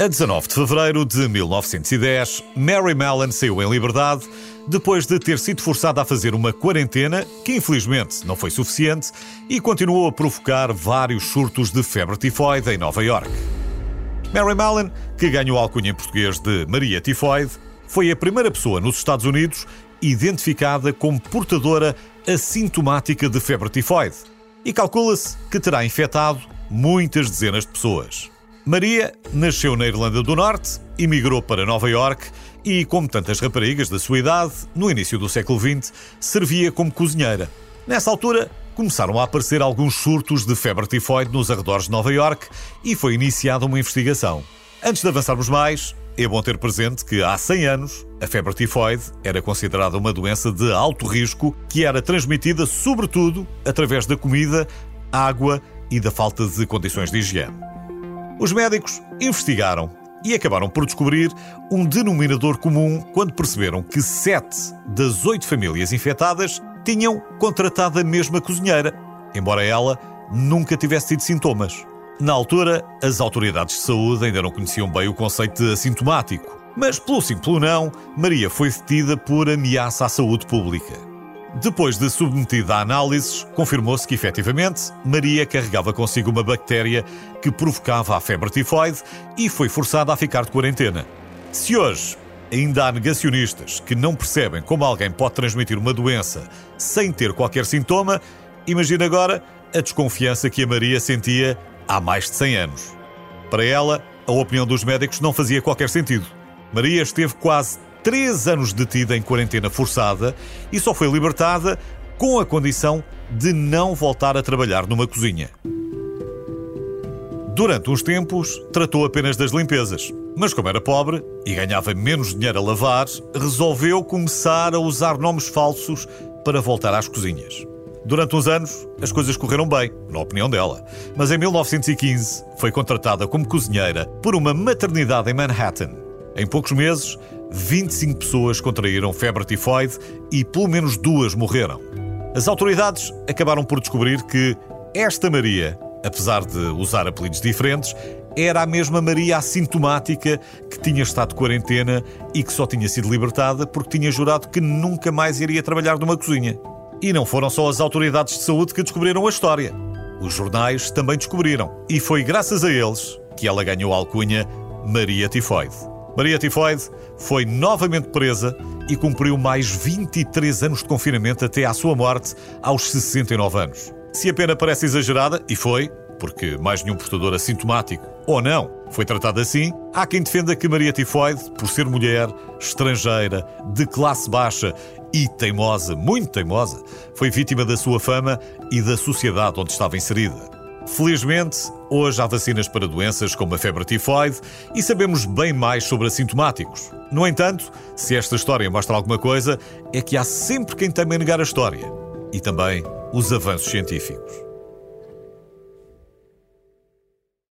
A 19 de fevereiro de 1910, Mary Mallon saiu em liberdade depois de ter sido forçada a fazer uma quarentena que infelizmente não foi suficiente e continuou a provocar vários surtos de febre tifoide em Nova York. Mary Mallon, que ganhou a alcunha em português de Maria Tifoide, foi a primeira pessoa nos Estados Unidos identificada como portadora assintomática de febre tifoide e calcula-se que terá infectado muitas dezenas de pessoas. Maria nasceu na Irlanda do Norte, emigrou para Nova York e, como tantas raparigas da sua idade, no início do século XX, servia como cozinheira. Nessa altura, começaram a aparecer alguns surtos de febre tifoide nos arredores de Nova York e foi iniciada uma investigação. Antes de avançarmos mais, é bom ter presente que há 100 anos a febre tifoide era considerada uma doença de alto risco que era transmitida sobretudo através da comida, água e da falta de condições de higiene. Os médicos investigaram e acabaram por descobrir um denominador comum quando perceberam que sete das oito famílias infectadas tinham contratado a mesma cozinheira, embora ela nunca tivesse tido sintomas. Na altura, as autoridades de saúde ainda não conheciam bem o conceito de assintomático, mas pelo sim pelo não, Maria foi detida por ameaça à saúde pública. Depois de submetida a análises, confirmou-se que efetivamente Maria carregava consigo uma bactéria que provocava a febre tifoide e foi forçada a ficar de quarentena. Se hoje ainda há negacionistas que não percebem como alguém pode transmitir uma doença sem ter qualquer sintoma, imagine agora a desconfiança que a Maria sentia há mais de 100 anos. Para ela, a opinião dos médicos não fazia qualquer sentido. Maria esteve quase três anos detida em quarentena forçada e só foi libertada com a condição de não voltar a trabalhar numa cozinha. Durante uns tempos, tratou apenas das limpezas, mas como era pobre e ganhava menos dinheiro a lavar, resolveu começar a usar nomes falsos para voltar às cozinhas. Durante uns anos, as coisas correram bem, na opinião dela, mas em 1915 foi contratada como cozinheira por uma maternidade em Manhattan. Em poucos meses, 25 pessoas contraíram febre tifoide e pelo menos duas morreram. As autoridades acabaram por descobrir que esta Maria, apesar de usar apelidos diferentes, era a mesma Maria assintomática que tinha estado de quarentena e que só tinha sido libertada porque tinha jurado que nunca mais iria trabalhar numa cozinha. E não foram só as autoridades de saúde que descobriram a história. Os jornais também descobriram. E foi graças a eles que ela ganhou a alcunha Maria Tifoide. Maria Tifoide foi novamente presa e cumpriu mais 23 anos de confinamento até à sua morte, aos 69 anos. Se a pena parece exagerada, e foi, porque mais nenhum portador assintomático, ou não, foi tratado assim, há quem defenda que Maria Tifoide, por ser mulher, estrangeira, de classe baixa e teimosa, muito teimosa, foi vítima da sua fama e da sociedade onde estava inserida. Felizmente, hoje há vacinas para doenças como a febre tifoide e sabemos bem mais sobre assintomáticos. No entanto, se esta história mostra alguma coisa, é que há sempre quem teme negar a história e também os avanços científicos.